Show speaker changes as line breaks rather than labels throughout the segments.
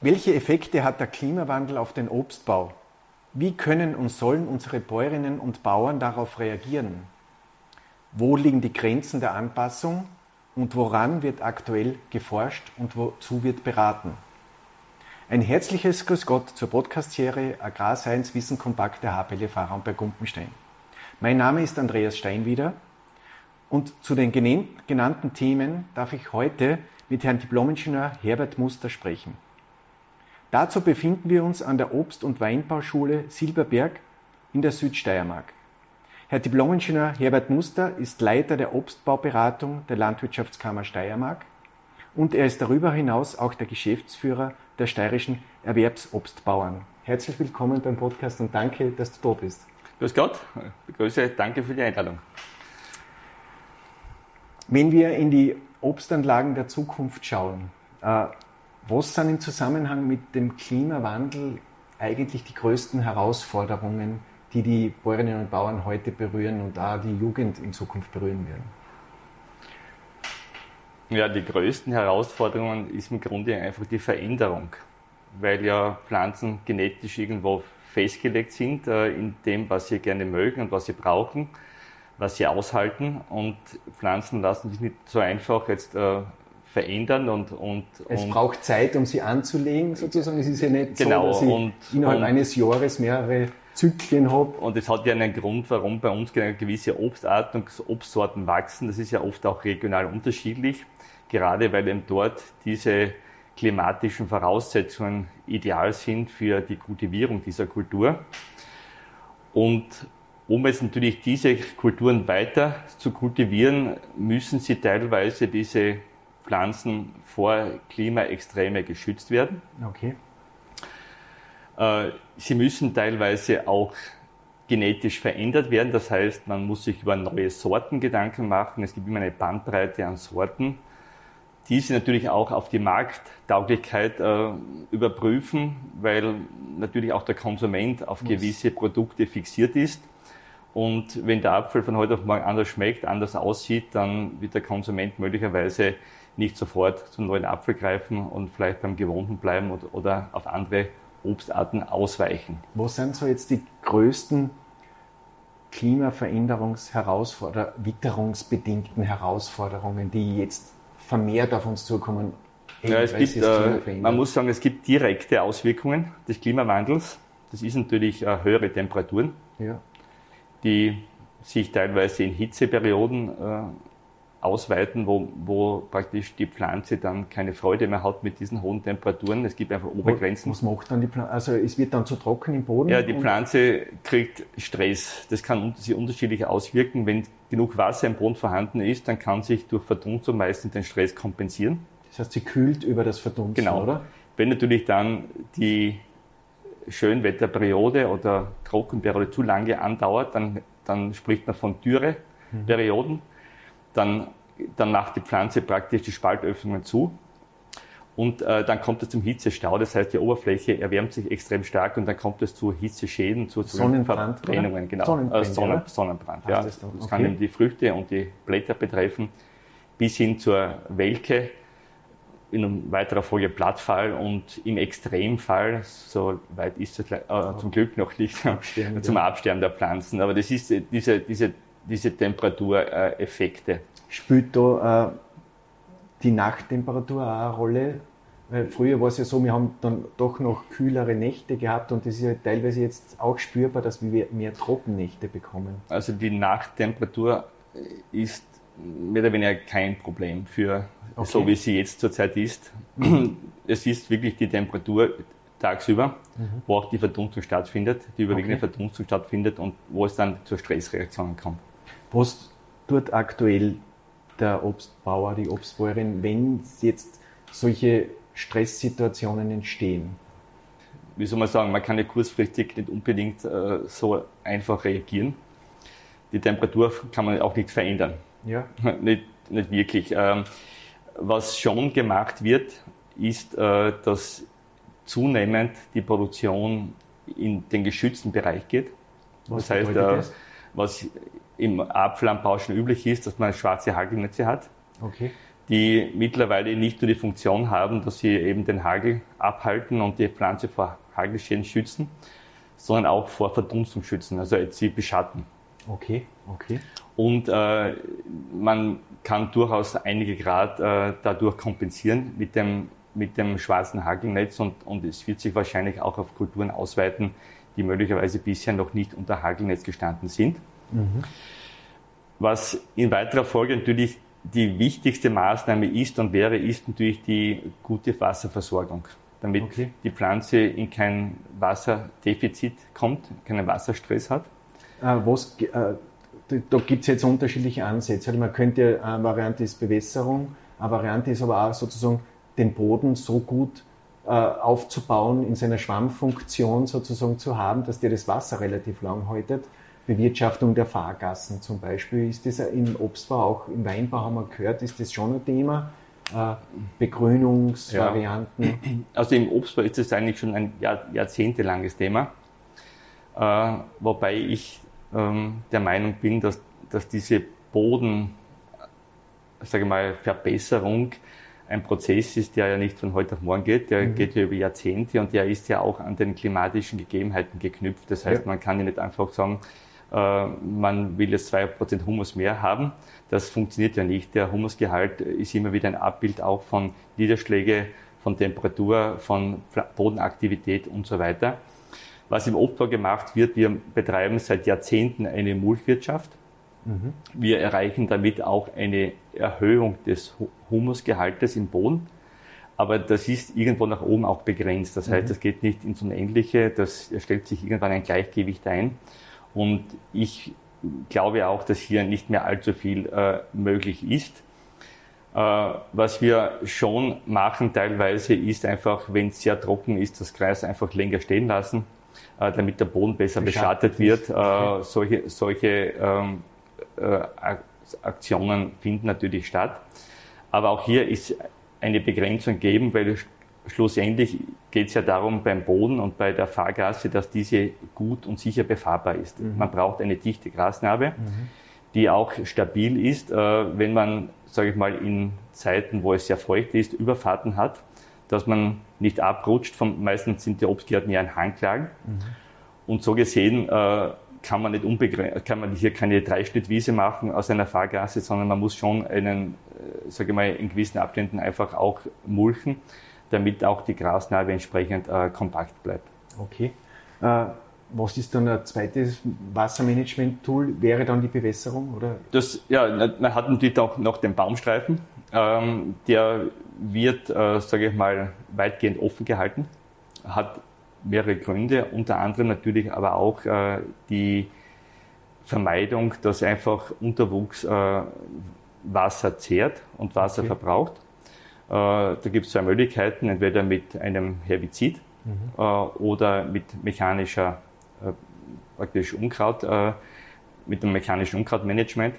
Welche Effekte hat der Klimawandel auf den Obstbau? Wie können und sollen unsere Bäuerinnen und Bauern darauf reagieren? Wo liegen die Grenzen der Anpassung und woran wird aktuell geforscht und wozu wird beraten? Ein herzliches Grüß Gott zur Podcast-Serie Agrarscience Wissen Kompakt der HPL Fahrer bei Gumpenstein. Mein Name ist Andreas Steinwieder und zu den genannten Themen darf ich heute mit Herrn Diplomingenieur Herbert Muster sprechen. Dazu befinden wir uns an der Obst- und Weinbauschule Silberberg in der Südsteiermark. Herr Diplomingenieur Herbert Muster ist Leiter der Obstbauberatung der Landwirtschaftskammer Steiermark und er ist darüber hinaus auch der Geschäftsführer der steirischen Erwerbsobstbauern. Herzlich willkommen beim Podcast und danke, dass du da bist.
Grüß Gott, Grüße, danke für die Einladung.
Wenn wir in die Obstanlagen der Zukunft schauen, äh, was sind im Zusammenhang mit dem Klimawandel eigentlich die größten Herausforderungen, die die Bäuerinnen und Bauern heute berühren und auch die Jugend in Zukunft berühren werden?
Ja, die größten Herausforderungen ist im Grunde einfach die Veränderung, weil ja Pflanzen genetisch irgendwo festgelegt sind äh, in dem, was sie gerne mögen und was sie brauchen, was sie aushalten. Und Pflanzen lassen sich nicht so einfach jetzt äh, verändern und, und
es
und
braucht Zeit, um sie anzulegen, sozusagen. Es ist ja nicht
genau,
so, dass ich
und,
innerhalb
und,
eines Jahres mehrere Zyklen habe.
Und es hat ja einen Grund, warum bei uns gewisse Obstarten und Obstsorten wachsen. Das ist ja oft auch regional unterschiedlich, gerade weil eben dort diese klimatischen Voraussetzungen ideal sind für die Kultivierung dieser Kultur. Und um jetzt natürlich diese Kulturen weiter zu kultivieren, müssen sie teilweise diese Pflanzen vor Klimaextreme geschützt werden.
Okay.
Äh, sie müssen teilweise auch genetisch verändert werden. Das heißt, man muss sich über neue Sorten Gedanken machen. Es gibt immer eine Bandbreite an Sorten. Diese natürlich auch auf die Markttauglichkeit äh, überprüfen, weil natürlich auch der Konsument auf gewisse Produkte fixiert ist. Und wenn der Apfel von heute auf morgen anders schmeckt, anders aussieht, dann wird der Konsument möglicherweise nicht sofort zum neuen Apfel greifen und vielleicht beim gewohnten bleiben oder, oder auf andere Obstarten ausweichen.
Was sind so jetzt die größten Klimaveränderungsherausforderungen, witterungsbedingten Herausforderungen, die jetzt vermehrt auf uns zukommen?
Ja, es gibt, äh, man muss sagen, es gibt direkte Auswirkungen des Klimawandels. Das ist natürlich äh, höhere Temperaturen,
ja.
die sich teilweise in Hitzeperioden äh, ausweiten, wo, wo praktisch die Pflanze dann keine Freude mehr hat mit diesen hohen Temperaturen. Es gibt einfach Obergrenzen.
Was macht dann die Pflanze? Also es wird dann zu trocken im Boden?
Ja, die Pflanze kriegt Stress. Das kann sich unterschiedlich auswirken. Wenn genug Wasser im Boden vorhanden ist, dann kann sich durch Verdunstung meistens den Stress kompensieren.
Das heißt, sie kühlt über das Verdunsten,
genau.
oder?
Wenn natürlich dann die Schönwetterperiode oder Trockenperiode zu lange andauert, dann, dann spricht man von Dürreperioden. Mhm dann, dann macht die Pflanze praktisch die Spaltöffnungen zu. Und äh, dann kommt es zum Hitzestau, das heißt, die Oberfläche erwärmt sich extrem stark und dann kommt es zu Hitzeschäden, zu,
Sonnenbrand,
genau.
Sonnenbrand,
äh, Sonnen, Sonnenbrand,
ja. Das,
das okay. kann eben die Früchte und die Blätter betreffen, bis hin zur Welke, in weiterer Folge Blattfall und im Extremfall, so weit ist es äh, zum Glück noch nicht, Absterben, zum Absterben der Pflanzen. Aber das ist diese, diese diese Temperatureffekte.
Spielt da äh, die Nachttemperatur auch eine Rolle? Weil früher war es ja so, wir haben dann doch noch kühlere Nächte gehabt und das ist ja teilweise jetzt auch spürbar, dass wir mehr Trockennächte bekommen.
Also die Nachttemperatur ist mehr oder weniger kein Problem für okay. so wie sie jetzt zurzeit ist. Es ist wirklich die Temperatur tagsüber, mhm. wo auch die Verdunstung stattfindet, die überwiegende okay. Verdunstung stattfindet und wo es dann zur Stressreaktion kommt.
Was tut aktuell der Obstbauer, die Obstbäuerin, wenn jetzt solche Stresssituationen entstehen?
Wie soll man sagen, man kann ja kurzfristig nicht unbedingt äh, so einfach reagieren. Die Temperatur kann man auch nicht verändern.
Ja.
nicht, nicht wirklich. Ähm, was schon gemacht wird, ist, äh, dass zunehmend die Produktion in den geschützten Bereich geht.
Was das heißt, äh, das?
Was im Apfelanbau schon üblich ist, dass man schwarze Hagelnetze hat. Okay. Die mittlerweile nicht nur die Funktion haben, dass sie eben den Hagel abhalten und die Pflanze vor Hagelschäden schützen, sondern auch vor Verdunstung schützen, also sie beschatten.
Okay, okay.
Und äh, man kann durchaus einige Grad äh, dadurch kompensieren mit dem, mit dem schwarzen Hagelnetz und, und es wird sich wahrscheinlich auch auf Kulturen ausweiten, die möglicherweise bisher noch nicht unter Hagelnetz gestanden sind. Mhm. Was in weiterer Folge natürlich die wichtigste Maßnahme ist und wäre, ist natürlich die gute Wasserversorgung, damit okay. die Pflanze in kein Wasserdefizit kommt, keinen Wasserstress hat.
Äh, was, äh, da gibt es jetzt unterschiedliche Ansätze. Also man könnte, eine Variante ist Bewässerung, eine Variante ist aber auch sozusagen den Boden so gut äh, aufzubauen, in seiner Schwammfunktion sozusagen zu haben, dass der das Wasser relativ lang haltet. Bewirtschaftung der Fahrgassen zum Beispiel. Ist das im Obstbau, auch im Weinbau haben wir gehört, ist das schon ein Thema? Äh, Begrünungsvarianten? Ja.
Also im Obstbau ist das eigentlich schon ein Jahr, jahrzehntelanges Thema. Äh, wobei ich ähm, der Meinung bin, dass, dass diese Boden, sage mal, Verbesserung ein Prozess ist, der ja nicht von heute auf morgen geht, der mhm. geht ja über Jahrzehnte und der ist ja auch an den klimatischen Gegebenheiten geknüpft. Das heißt, ja. man kann ja nicht einfach sagen, äh, man will jetzt zwei Prozent Humus mehr haben. Das funktioniert ja nicht. Der Humusgehalt ist immer wieder ein Abbild auch von Niederschläge, von Temperatur, von Bodenaktivität und so weiter. Was im Obstbau gemacht wird, wir betreiben seit Jahrzehnten eine Mulchwirtschaft. Mhm. Wir erreichen damit auch eine Erhöhung des Humusgehaltes im Boden. Aber das ist irgendwo nach oben auch begrenzt. Das heißt, mhm. das geht nicht ins Unendliche. Das stellt sich irgendwann ein Gleichgewicht ein. Und ich glaube auch, dass hier nicht mehr allzu viel äh, möglich ist. Äh, was wir schon machen teilweise ist einfach, wenn es sehr trocken ist, das Kreis einfach länger stehen lassen äh, damit der Boden besser beschattet, beschattet wird. Okay. Äh, solche solche ähm, äh, Aktionen finden natürlich statt. Aber auch hier ist eine Begrenzung gegeben, weil schlussendlich geht es ja darum beim Boden und bei der Fahrgasse, dass diese gut und sicher befahrbar ist. Mhm. Man braucht eine dichte Grasnarbe, mhm. die auch stabil ist, wenn man, sage ich mal, in Zeiten, wo es sehr feucht ist, Überfahrten hat dass man nicht abrutscht. Von, meistens sind die Obstgärten ja ein Hanglagen. Mhm. Und so gesehen äh, kann man nicht unbegrenzt, kann man hier keine Dreischnittwiese machen aus einer Fahrgasse, sondern man muss schon einen, äh, sage ich mal, in gewissen Abständen einfach auch mulchen, damit auch die Grasnarbe entsprechend äh, kompakt bleibt.
Okay. Äh, was ist dann ein zweites Wassermanagement-Tool? Wäre dann die Bewässerung? Oder?
Das, ja, man hat natürlich auch noch den Baumstreifen. Ähm, der wird, äh, sage ich mal, weitgehend offen gehalten, hat mehrere Gründe, unter anderem natürlich aber auch äh, die Vermeidung, dass einfach Unterwuchs äh, Wasser zehrt und Wasser okay. verbraucht. Äh, da gibt es zwei Möglichkeiten, entweder mit einem Herbizid mhm. Äh, oder mit mechanischer äh, praktisch Unkraut, mit dem mechanischen Unkrautmanagement.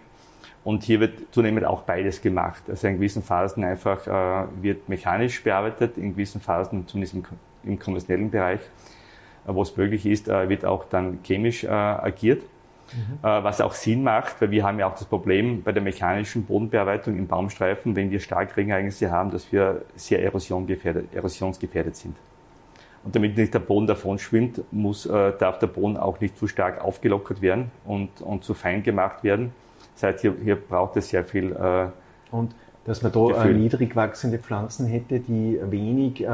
Und hier wird zunehmend auch beides gemacht. Also in gewissen Phasen einfach äh, wird mechanisch bearbeitet, in gewissen Phasen, zumindest im, im konventionellen Bereich, äh, wo es möglich ist, äh, wird auch dann chemisch äh, agiert. Mhm. Was auch Sinn macht, weil wir haben ja auch das Problem bei der mechanischen Bodenbearbeitung im Baumstreifen, wenn wir Starkregenereignisse haben, dass wir sehr erosionsgefährdet sind. Und damit nicht der Boden davon schwimmt, muss, äh, darf der Boden auch nicht zu stark aufgelockert werden und, und zu fein gemacht werden das heißt, hier, hier braucht es sehr viel. Äh,
und dass man da äh, niedrig wachsende Pflanzen hätte, die wenig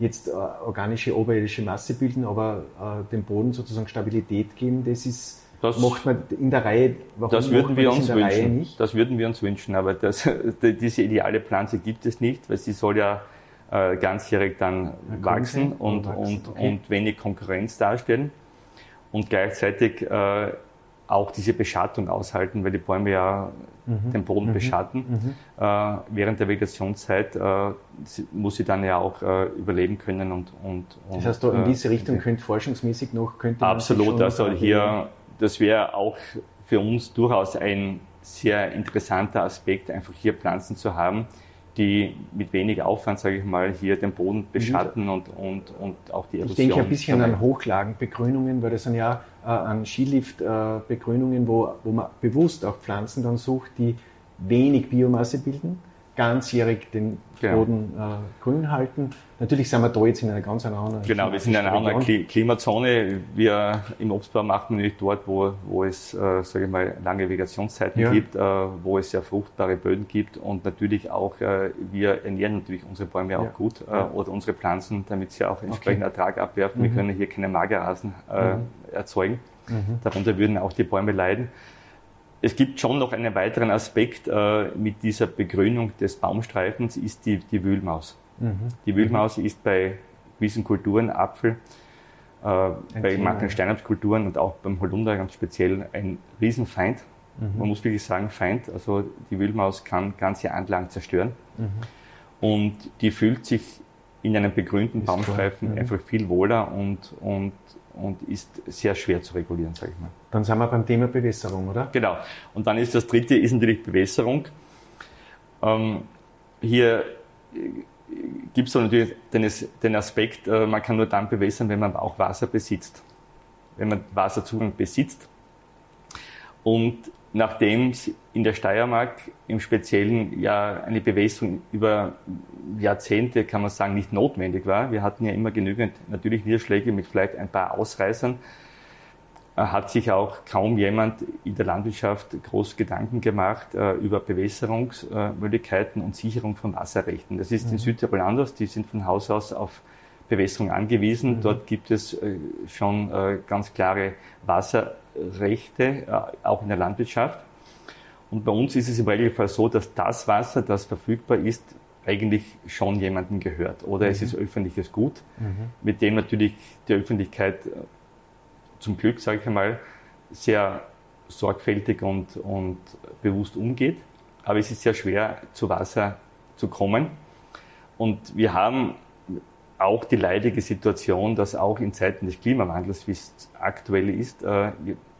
jetzt äh, organische oberirdische Masse bilden, aber äh, dem Boden sozusagen Stabilität geben, das ist das macht man in der Reihe.
Warum das würden wir uns wünschen. Das würden wir uns wünschen, aber das, diese ideale Pflanze gibt es nicht, weil sie soll ja äh, ganzjährig dann wachsen und, und, und, okay. und, wenig Konkurrenz darstellen und gleichzeitig äh, auch diese Beschattung aushalten, weil die Bäume ja mhm. den Boden mhm. beschatten. Mhm. Äh, während der Vegetationszeit äh, muss sie dann ja auch äh, überleben können und, und,
und Das heißt, in diese Richtung könnte forschungsmäßig noch könnte
Absolut, also hier, das wäre auch für uns durchaus ein sehr interessanter Aspekt, einfach hier Pflanzen zu haben, die mit wenig Aufwand, sage ich mal, hier den Boden beschatten und, und, und auch die
Erosion. Ich denke ein bisschen an Hochlagenbegrünungen, weil das sind ja an Skiliftbegrünungen, wo, wo man bewusst auch Pflanzen dann sucht, die wenig Biomasse bilden ganzjährig den genau. Boden äh, grün halten. Natürlich sind wir da jetzt in einer ganz anderen
Genau, wir sind in einer anderen Klimazone. Wir im Obstbau machen wir nicht dort, wo, wo es, äh, sage ich mal, lange Vegetationszeiten ja. gibt, äh, wo es sehr fruchtbare Böden gibt und natürlich auch, äh, wir ernähren natürlich unsere Bäume ja. auch gut äh, oder unsere Pflanzen, damit sie auch entsprechend okay. Ertrag abwerfen. Mhm. Wir können hier keine Magerrasen äh, mhm. erzeugen. Mhm. Darunter würden auch die Bäume leiden. Es gibt schon noch einen weiteren Aspekt äh, mit dieser Begrünung des Baumstreifens, ist die, die Wühlmaus. Mhm. Die Wühlmaus mhm. ist bei gewissen Kulturen, Apfel, äh, bei manchen Steinabskulturen und auch beim Holunder ganz speziell ein Riesenfeind. Mhm. Man muss wirklich sagen Feind. Also die Wühlmaus kann ganze Anlagen zerstören. Mhm. Und die fühlt sich in einem begrünten Baumstreifen mhm. einfach viel wohler und, und und ist sehr schwer zu regulieren, sage ich mal.
Dann sind wir beim Thema Bewässerung, oder?
Genau. Und dann ist das dritte, ist natürlich Bewässerung. Ähm, hier gibt es natürlich den, den Aspekt, äh, man kann nur dann bewässern, wenn man auch Wasser besitzt. Wenn man Wasserzugang besitzt. Und nachdem es in der Steiermark im Speziellen ja eine Bewässerung über Jahrzehnte, kann man sagen, nicht notwendig war. Wir hatten ja immer genügend natürlich Niederschläge mit vielleicht ein paar Ausreißern. Äh, hat sich auch kaum jemand in der Landwirtschaft groß Gedanken gemacht äh, über Bewässerungsmöglichkeiten und Sicherung von Wasserrechten. Das ist mhm. in Südtirol anders. Die sind von Haus aus auf Bewässerung angewiesen. Mhm. Dort gibt es äh, schon äh, ganz klare Wasserrechte, äh, auch in der Landwirtschaft. Und bei uns ist es im Regelfall so, dass das Wasser, das verfügbar ist, eigentlich schon jemandem gehört. Oder mhm. es ist öffentliches Gut, mhm. mit dem natürlich die Öffentlichkeit zum Glück, sage ich einmal, sehr sorgfältig und, und bewusst umgeht. Aber es ist sehr schwer, zu Wasser zu kommen. Und wir haben auch die leidige Situation, dass auch in Zeiten des Klimawandels, wie es aktuell ist, äh,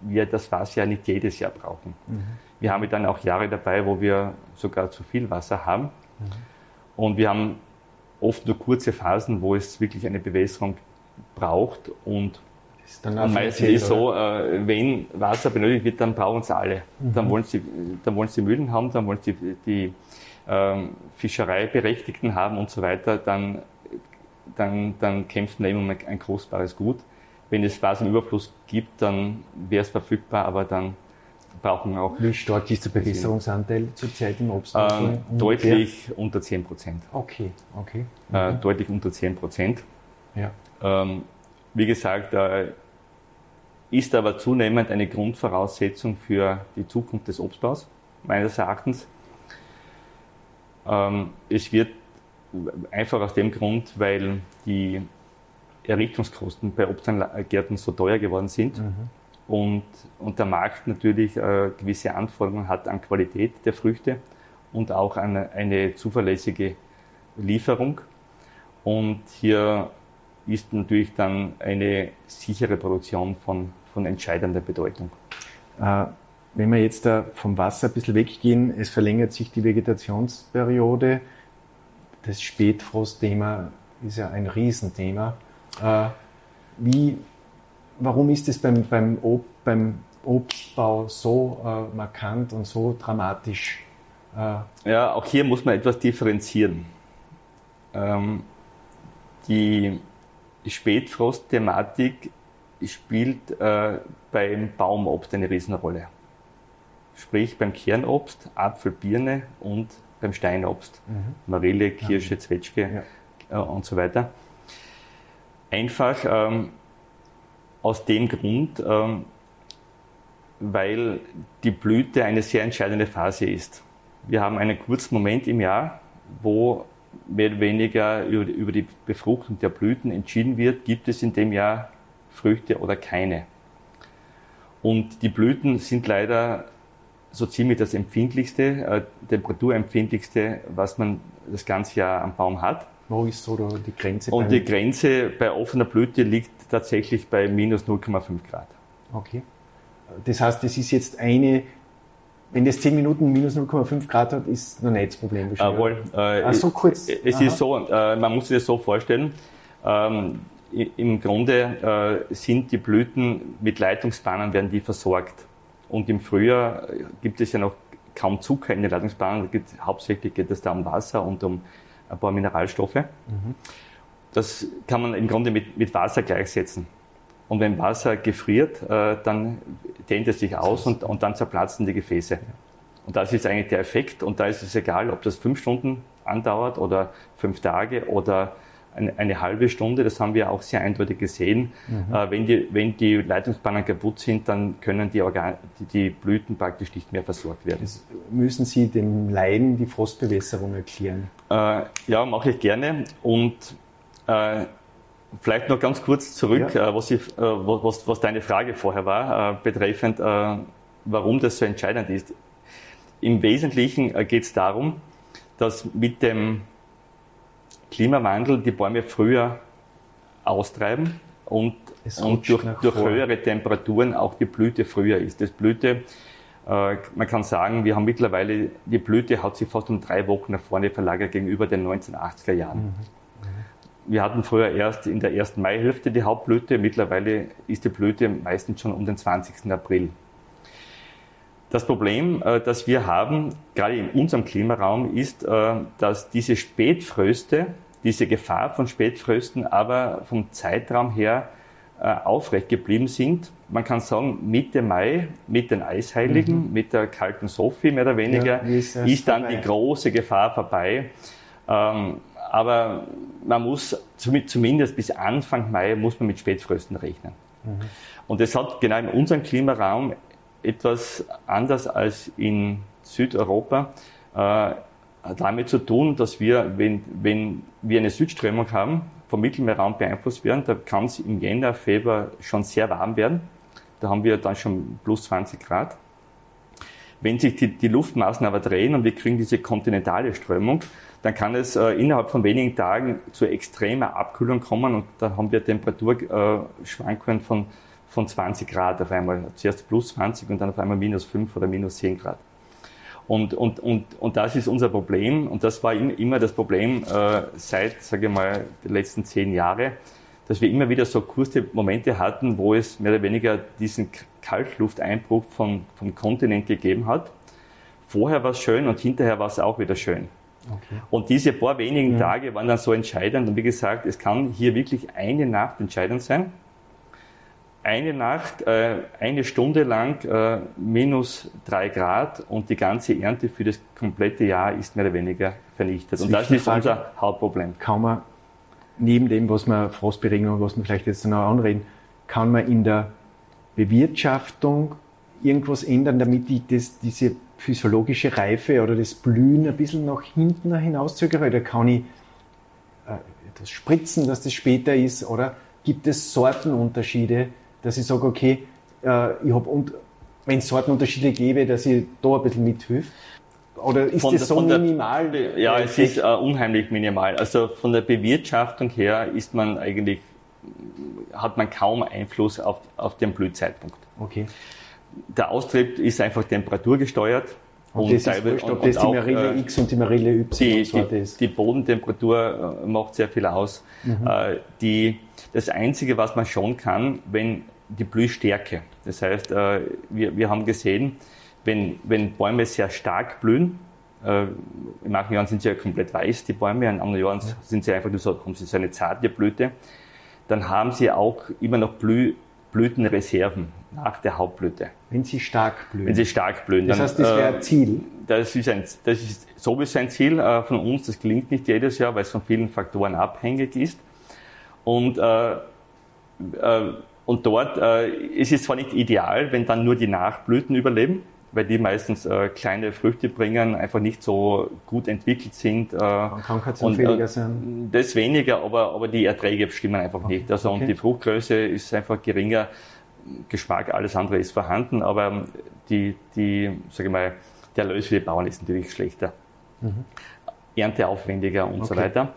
wir das Wasser ja nicht jedes Jahr brauchen. Mhm. Wir haben dann auch Jahre dabei, wo wir sogar zu viel Wasser haben. Mhm. Und wir haben oft nur kurze Phasen, wo es wirklich eine Bewässerung braucht. Und, und meistens ist es so, äh, wenn Wasser benötigt wird, dann brauchen es alle. Mhm. Dann, wollen sie, dann wollen sie Mühlen haben, dann wollen sie die, die ähm, Fischereiberechtigten haben und so weiter. Dann dann, dann kämpft man immer um ein kostbares Gut. Wenn es Wasser im Überfluss gibt, dann wäre es verfügbar, aber dann brauchen wir auch.
Wie stark ist der Bewässerungsanteil zurzeit im Obst?
Ähm, deutlich unter 10 Prozent.
Okay, okay.
Äh, deutlich unter 10 Prozent. Ja. Ähm, wie gesagt, äh, ist aber zunehmend eine Grundvoraussetzung für die Zukunft des Obstbaus, meines Erachtens. Ähm, es wird Einfach aus dem Grund, weil die Errichtungskosten bei Obstgärten so teuer geworden sind mhm. und, und der Markt natürlich äh, gewisse Anforderungen hat an Qualität der Früchte und auch an eine zuverlässige Lieferung. Und hier ist natürlich dann eine sichere Produktion von, von entscheidender Bedeutung.
Äh, wenn wir jetzt da vom Wasser ein bisschen weggehen, es verlängert sich die Vegetationsperiode das Spätfrostthema ist ja ein Riesenthema. Äh, wie, warum ist es beim, beim, Ob, beim Obstbau so äh, markant und so dramatisch?
Äh, ja, auch hier muss man etwas differenzieren. Ähm, die Spätfrost-Thematik spielt äh, beim Baumobst eine Riesenrolle. Sprich beim Kernobst, Apfel, Birne und beim Steinobst. Mhm. Marille, Kirsche, Zwetschge ja. äh, und so weiter. Einfach ähm, aus dem Grund, ähm, weil die Blüte eine sehr entscheidende Phase ist. Wir haben einen kurzen Moment im Jahr, wo mehr oder weniger über über die Befruchtung der Blüten entschieden wird, gibt es in dem Jahr Früchte oder keine. Und die Blüten sind leider so ziemlich das empfindlichste, äh, temperaturempfindlichste, was man das ganze Jahr am Baum hat.
Wo ist so die Grenze?
Und die Grenze bei offener Blüte liegt tatsächlich bei minus 0,5 Grad.
Okay. Das heißt, das ist jetzt eine, wenn das 10 Minuten minus 0,5 Grad hat, ist noch nicht das Problem.
Jawohl. Äh, Ach, so kurz. Es Aha. ist so, äh, man muss sich das so vorstellen, ähm, im Grunde äh, sind die Blüten mit Leitungsbahnen werden die versorgt. Und im Frühjahr gibt es ja noch kaum Zucker in den Leitungsbahnen. Hauptsächlich geht es da um Wasser und um ein paar Mineralstoffe. Mhm. Das kann man im Grunde mit, mit Wasser gleichsetzen. Und wenn Wasser gefriert, äh, dann dehnt es sich aus und, und dann zerplatzen die Gefäße. Und das ist eigentlich der Effekt. Und da ist es egal, ob das fünf Stunden andauert oder fünf Tage oder eine, eine halbe Stunde. Das haben wir auch sehr eindeutig gesehen. Mhm. Äh, wenn, die, wenn die Leitungsbahnen kaputt sind, dann können die, Organ die, die Blüten praktisch nicht mehr versorgt werden. Das
müssen Sie dem Laien die Frostbewässerung erklären?
Äh, ja, mache ich gerne. Und äh, Vielleicht noch ganz kurz zurück, ja. Äh, was, ich, äh, was, was, deine Frage vorher war, äh, betreffend, warum das so entscheidend ist. Im Wesentlichen geht es darum, dass mit dem Klimawandel die Bäume früher austreiben und, und durch, durch höhere Temperaturen auch die Blüte früher ist. Das Blüte, man kann sagen, wir haben mittlerweile, die Blüte hat sich fast um drei Wochen nach vorne verlagert gegenüber den 1980er Jahren. Mhm wir hatten früher erst in der ersten Maihälfte die Hauptblüte, mittlerweile ist die Blüte meistens schon um den 20. April. Das Problem, äh, das wir haben, gerade in unserem Klimaraum, ist, äh, dass diese Spätfröste, diese Gefahr von Spätfrösten aber vom Zeitraum her äh, aufrecht geblieben sind. Man kann sagen, Mitte Mai mit den Eisheiligen, mhm. mit der kalten Sophie mehr oder weniger, ja, ist, ist, dann vorbei. die große Gefahr vorbei. Ähm, aber man muss zumindest bis Anfang Mai muss man mit Spätfrösten rechnen. Mhm. Und das hat genau in unserem Klimaraum etwas anders als in Südeuropa äh, damit zu tun, dass wir, wenn, wenn wir eine Südströmung haben, vom Mittelmeerraum beeinflusst werden, da kann es im Jänner, Februar schon sehr warm werden. Da haben wir dann schon plus 20 Grad. Wenn sich die, die Luftmassen aber drehen und wir kriegen diese kontinentale Strömung, dann kann es äh, innerhalb von wenigen Tagen zu extremer Abkühlung kommen und da haben wir Temperaturschwankungen von, von 20 Grad auf einmal. Zuerst plus 20 und dann auf einmal minus 5 oder minus 10 Grad. Und, und, und, und das ist unser Problem und das war immer das Problem äh, seit, sage ich mal, den letzten zehn Jahren, dass wir immer wieder so kurze Momente hatten, wo es mehr oder weniger diesen Kaltlufteinbruch vom, vom Kontinent gegeben hat. Vorher war es schön und hinterher war es auch wieder schön. Okay. Und diese paar wenigen ja. Tage waren dann so entscheidend. Und wie gesagt, es kann hier wirklich eine Nacht entscheidend sein. Eine Nacht, äh, eine Stunde lang äh, minus drei Grad und die ganze Ernte für das komplette Jahr ist mehr oder weniger vernichtet. Und das ist unser Hauptproblem.
Kann man, neben dem, was man Frostberegnung, was wir vielleicht jetzt noch anreden, kann man in der Bewirtschaftung irgendwas ändern, damit die, das, diese physiologische Reife oder das Blühen ein bisschen nach hinten hinauszögere? Oder kann ich äh, das spritzen, dass das später ist? Oder gibt es Sortenunterschiede, dass ich sage, okay, äh, ich habe, und wenn es Sortenunterschiede gäbe, dass ich da ein bisschen mithilfe? Oder ist von das der, so minimal?
Der, ja, es ist uh, unheimlich minimal. Also von der Bewirtschaftung her ist man eigentlich, hat man kaum Einfluss auf, auf den Blühzeitpunkt.
Okay
der Austrieb ist einfach temperaturgesteuert.
Und, und, das ist wurscht, ob das die Marille äh, X und die Marille Y
die, ist. Die Bodentemperatur äh, macht sehr viel aus. Mhm. Äh, die, das Einzige, was man schon kann, wenn die Blühstärke. Das heißt, wir, wir haben gesehen, wenn, wenn Bäume sehr stark blühen, in manchen Jahren sind sie ja komplett weiß, die Bäume, in anderen Jahren sind sie einfach nur so, haben sie so eine zarte Blüte, dann haben sie auch immer noch Blüh, Blütenreserven nach der Hauptblüte.
Wenn sie stark blühen.
Wenn sie stark blühen.
Das heißt, das wäre ein äh, Ziel.
Das ist, ein, das ist sowieso ein Ziel äh, von uns. Das gelingt nicht jedes Jahr, weil es von vielen Faktoren abhängig ist. Und, äh, äh, und dort äh, ist es zwar nicht ideal, wenn dann nur die Nachblüten überleben, weil die meistens äh, kleine Früchte bringen, einfach nicht so gut entwickelt sind. Äh,
Krankheitsanfälliger äh, sein.
Das weniger, aber, aber die Erträge stimmen einfach okay. nicht. Also okay. und die Fruchtgröße ist einfach geringer. Geschmack, alles andere ist vorhanden, aber die, die sage ich mal, der Erlös für die Bauern ist natürlich schlechter. Mhm. Ernteaufwendiger und okay. so weiter.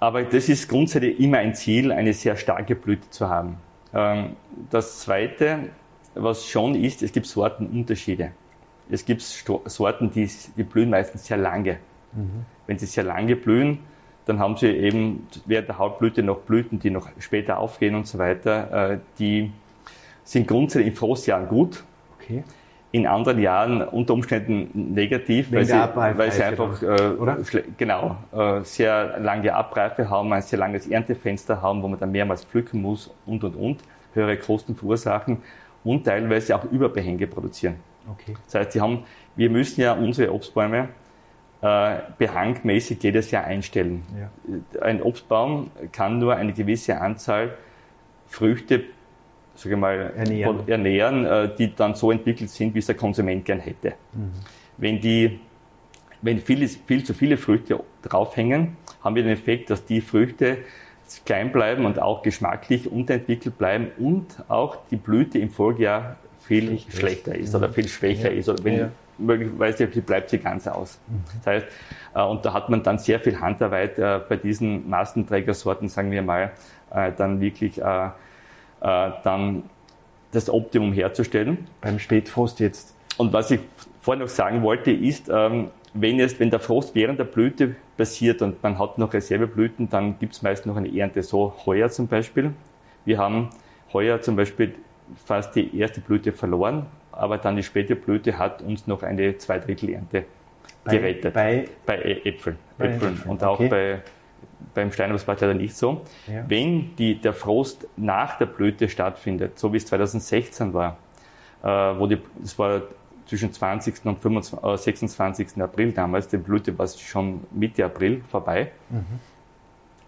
Aber das ist grundsätzlich immer ein Ziel, eine sehr starke Blüte zu haben. Ähm, das zweite, was schon ist, es gibt Sortenunterschiede. Es gibt Sorten, die, die blühen meistens sehr lange. Mhm. Wenn sie sehr lange blühen, dann haben sie eben während der Hautblüte noch Blüten, die noch später aufgehen und so weiter. Äh, die sind grundsätzlich in Frostjahren gut. Okay. In anderen Jahren unter Umständen negativ, weil sie, weil sie, einfach äh, genau äh, sehr lange Abreife haben, ein sehr langes Erntefenster haben, wo man dann mehrmals pflücken muss und und und, höhere Kosten verursachen und teilweise auch Überbehänge produzieren. Okay. Das heißt, sie haben, wir müssen ja unsere Obstbäume äh, behangmäßig jedes Jahr einstellen. Ja. Ein Obstbaum kann nur eine gewisse Anzahl Früchte sage ich mal, ernähren, ernähren äh, die dann so entwickelt sind, wie es der Konsument gern hätte. Mhm. Wenn, die, wenn viel, viel zu viele Früchte draufhängen, haben wir den Effekt, dass die Früchte klein bleiben und auch geschmacklich unterentwickelt bleiben und auch die Blüte im Folgejahr viel Richtig. schlechter ist oder viel schwächer ja. ist. Oder wenn, ja. möglicherweise bleibt sie ganz aus. Mhm. Das heißt, äh, und da hat man dann sehr viel Handarbeit äh, bei diesen Mastenträgersorten, sagen wir mal, äh, dann wirklich dann das Optimum herzustellen.
Beim Spätfrost jetzt.
Und was ich vorhin noch sagen wollte, ist, ähm, wenn, es, wenn der Frost während der Blüte passiert und man hat noch Reserveblüten, dann gibt es meist noch eine Ernte. So heuer zum Beispiel. Wir haben heuer zum Beispiel fast die erste Blüte verloren, aber dann die späte Blüte hat uns noch eine Zweidrittelernte gerettet. Bei, bei Äpfeln. Bei Äpfeln. Äpfeln. Und auch okay. bei, beim Steinobst war es leider nicht so. Ja. Wenn die, der Frost nach der Blüte stattfindet, so wie es 2016 war, äh, wo die, das war zwischen 20. und 25, äh, 26. April damals, die Blüte war schon Mitte April vorbei, mhm.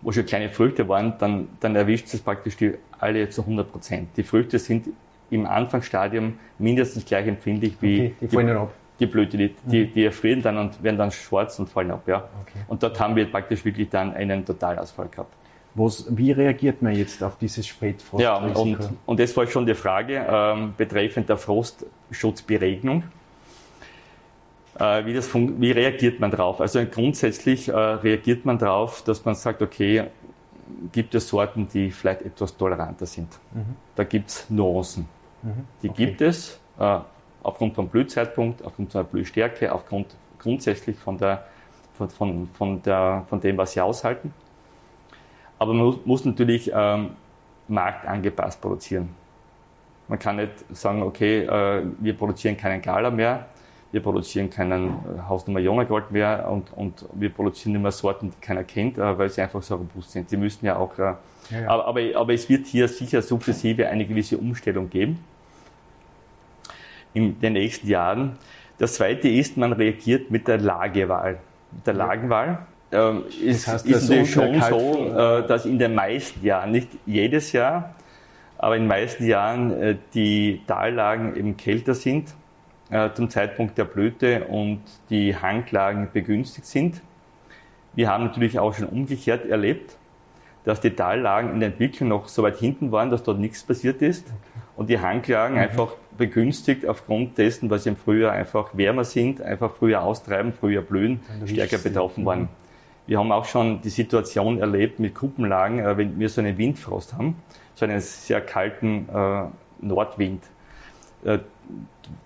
wo schon kleine Früchte waren, dann, dann erwischt es praktisch die alle zu 100 Prozent. Die Früchte sind im Anfangsstadium mindestens gleich empfindlich wie okay, die, die, die, Blüte. Die, die, mhm. die erfrieren dann und werden dann schwarz und fallen ab. Ja. Okay. Und dort haben wir praktisch wirklich dann einen Totalausfall gehabt.
Was, wie reagiert man jetzt auf dieses Spätfrost?
Ja, und, und das war schon die Frage ähm, betreffend der Frostschutzberegnung. Äh, wie, das wie reagiert man darauf? Also grundsätzlich äh, reagiert man darauf, dass man sagt, okay, gibt es Sorten, die vielleicht etwas toleranter sind. Mhm. Da gibt es Nuancen. Mhm. Die okay. gibt es äh, aufgrund vom Blühzeitpunkt, aufgrund der Blühstärke, aufgrund grundsätzlich von, der, von, von, von, der, von dem, was sie aushalten. Aber man muss, muss natürlich ähm, marktangepasst produzieren. Man kann nicht sagen, okay, äh, wir produzieren keinen Gala mehr, wir produzieren keinen äh, Hausnummer Jongergold mehr und, und wir produzieren nicht mehr Sorten, die keiner kennt, äh, weil sie einfach so robust sind. Sie müssen ja auch, äh, ja, ja. Aber, aber, aber es wird hier sicher sukzessive eine gewisse Umstellung geben in den nächsten Jahren. Das zweite ist, man reagiert mit der Lagewahl. Mit der Lagenwahl ähm, ist, das heißt, ist natürlich schon so, äh, dass in den meisten Jahren, nicht jedes Jahr, aber in den meisten Jahren äh, die Tallagen eben kälter sind äh, zum Zeitpunkt der Blüte und die Hanglagen begünstigt sind. Wir haben natürlich auch schon umgekehrt erlebt, dass die Tallagen in der Entwicklung noch so weit hinten waren, dass dort nichts passiert ist okay. und die Hanglagen mhm. einfach begünstigt aufgrund dessen, weil sie im Frühjahr einfach wärmer sind, einfach früher austreiben, früher blühen, stärker betroffen waren. Mhm. Wir haben auch schon die Situation erlebt mit Kuppenlagen, äh, wenn wir so einen Windfrost haben, so einen sehr kalten äh, Nordwind. Äh,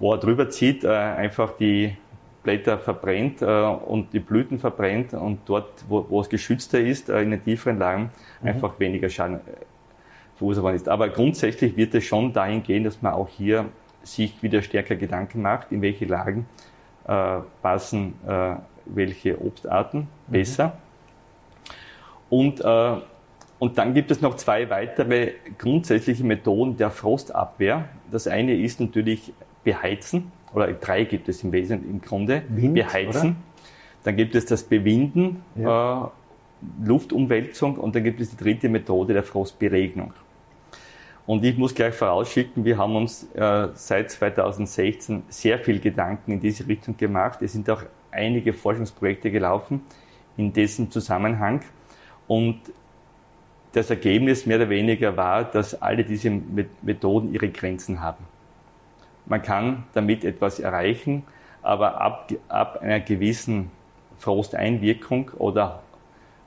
wo er drüber zieht, äh, einfach die Blätter verbrennt äh, und die Blüten verbrennt und dort, wo, wo es geschützter ist, in den tieferen Lagen, mhm. einfach weniger Schaden verursacht worden ist. Aber grundsätzlich wird es schon dahin gehen, dass man auch hier sich wieder stärker Gedanken macht, in welche Lagen äh, passen äh, welche Obstarten mhm. besser. Und äh, und dann gibt es noch zwei weitere grundsätzliche Methoden der Frostabwehr. Das eine ist natürlich Beheizen, oder drei gibt es im Wesentlichen im Grunde. Wind, Beheizen. Oder? Dann gibt es das Bewinden, ja. äh, Luftumwälzung und dann gibt es die dritte Methode der Frostberegnung. Und ich muss gleich vorausschicken, wir haben uns äh, seit 2016 sehr viel Gedanken in diese Richtung gemacht. Es sind auch einige Forschungsprojekte gelaufen in dessen Zusammenhang. Und das Ergebnis mehr oder weniger war, dass alle diese Methoden ihre Grenzen haben. Man kann damit etwas erreichen, aber ab, ab einer gewissen Frosteinwirkung oder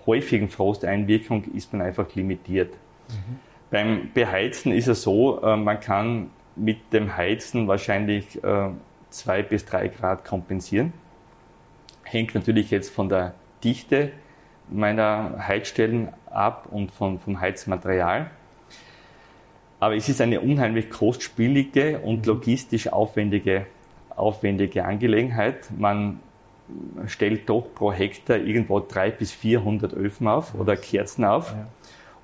häufigen Frosteinwirkung ist man einfach limitiert. Mhm. Beim Beheizen ist es so, äh, man kann mit dem Heizen wahrscheinlich äh, zwei bis drei Grad kompensieren. Hängt natürlich jetzt von der Dichte meiner Heizstellen ab und von, vom Heizmaterial. Aber es ist eine unheimlich kostspielige und mhm. logistisch aufwendige, aufwendige Angelegenheit. Man stellt doch pro Hektar irgendwo 300 bis 400 Öfen auf oder Kerzen auf. Ja.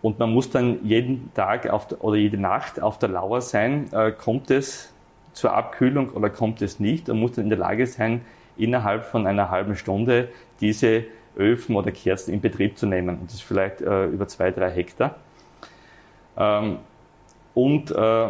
Und man muss dann jeden Tag der, oder jede Nacht auf der Lauer sein, äh, kommt es zur Abkühlung oder kommt es nicht und muss dann in der Lage sein, innerhalb von einer halben Stunde diese Öfen oder Kerzen in Betrieb zu nehmen. Und das ist vielleicht äh, über zwei, drei Hektar. Ähm, und äh,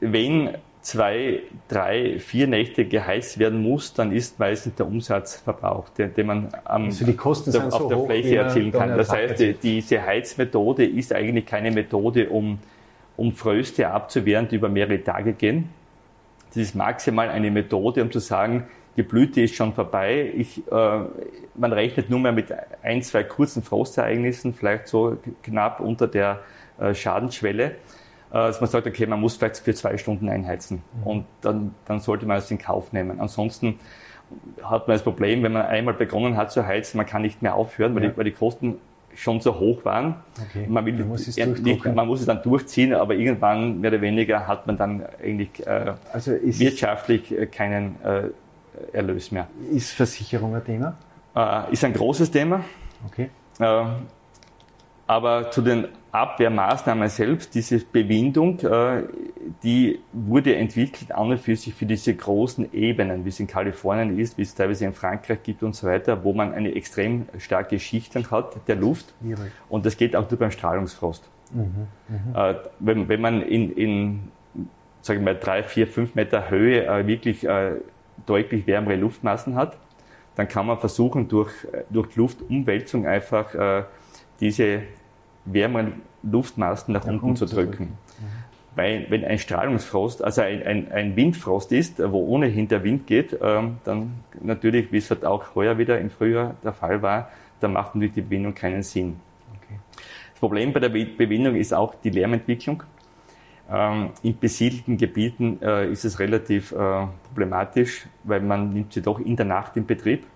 wenn zwei, drei, vier Nächte geheizt werden muss, dann ist meistens der Umsatz verbraucht, den, den man am,
also die Kosten
der, auf so der Fläche erzielen kann. Das heißt, die, diese Heizmethode ist eigentlich keine Methode, um, um Fröste abzuwehren, die über mehrere Tage gehen. Das ist maximal eine Methode, um zu sagen, die Blüte ist schon vorbei. Ich, äh, man rechnet nur mehr mit ein, zwei kurzen Frostereignissen, vielleicht so knapp unter der äh, Schadensschwelle dass man sagt, okay, man muss vielleicht für zwei Stunden einheizen mhm. und dann, dann sollte man es in Kauf nehmen. Ansonsten hat man das Problem, wenn man einmal begonnen hat zu heizen, man kann nicht mehr aufhören, weil, ja. die, weil die Kosten schon so hoch waren. Okay. Man, will, muss es nicht, man muss es dann durchziehen, aber irgendwann mehr oder weniger hat man dann eigentlich äh, also wirtschaftlich äh, keinen äh, Erlös mehr.
Ist Versicherung ein Thema?
Äh, ist ein großes Thema. Okay. Äh, aber zu den Abwehrmaßnahmen selbst, diese Bewindung, äh, die wurde entwickelt an und für sich für diese großen Ebenen, wie es in Kalifornien ist, wie es teilweise in Frankreich gibt und so weiter, wo man eine extrem starke Schichtung hat der Luft. Und das geht auch nur beim Strahlungsfrost. Mhm, mh. Äh, wenn, wenn man in, in sagen wir mal, drei, vier, fünf Meter Höhe äh, wirklich deutlich wärmere Luftmassen hat, dann kann man versuchen, durch, durch Luftumwälzung einfach diese wärmeren Luftmassen nach, nach unten zu drücken. Mhm. Weil wenn ein Strahlungsfrost, also ein, ein, ein, Windfrost ist, wo ohnehin der Wind geht, ähm, dann natürlich, wie es halt auch heuer wieder im Frühjahr der Fall war, dann macht natürlich die Bewindung keinen Sinn. Okay. Das Problem bei der Bewindung ist auch die Lärmentwicklung. Ähm, in besiedelten Gebieten äh, ist es relativ äh, problematisch, weil man nimmt sie doch in der Nacht in Betrieb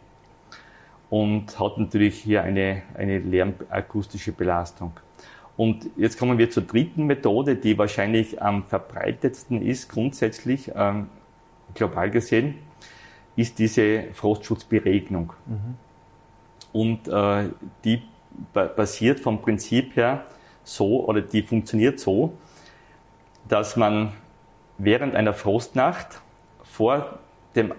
und hat natürlich hier eine, eine lärmakustische Belastung. Und jetzt kommen wir zur dritten Methode, die wahrscheinlich am verbreitetsten ist, grundsätzlich ähm, global gesehen, ist diese Frostschutzberegnung. Mhm. Und äh, die basiert vom Prinzip her so, oder die funktioniert so, dass man während einer Frostnacht vor dem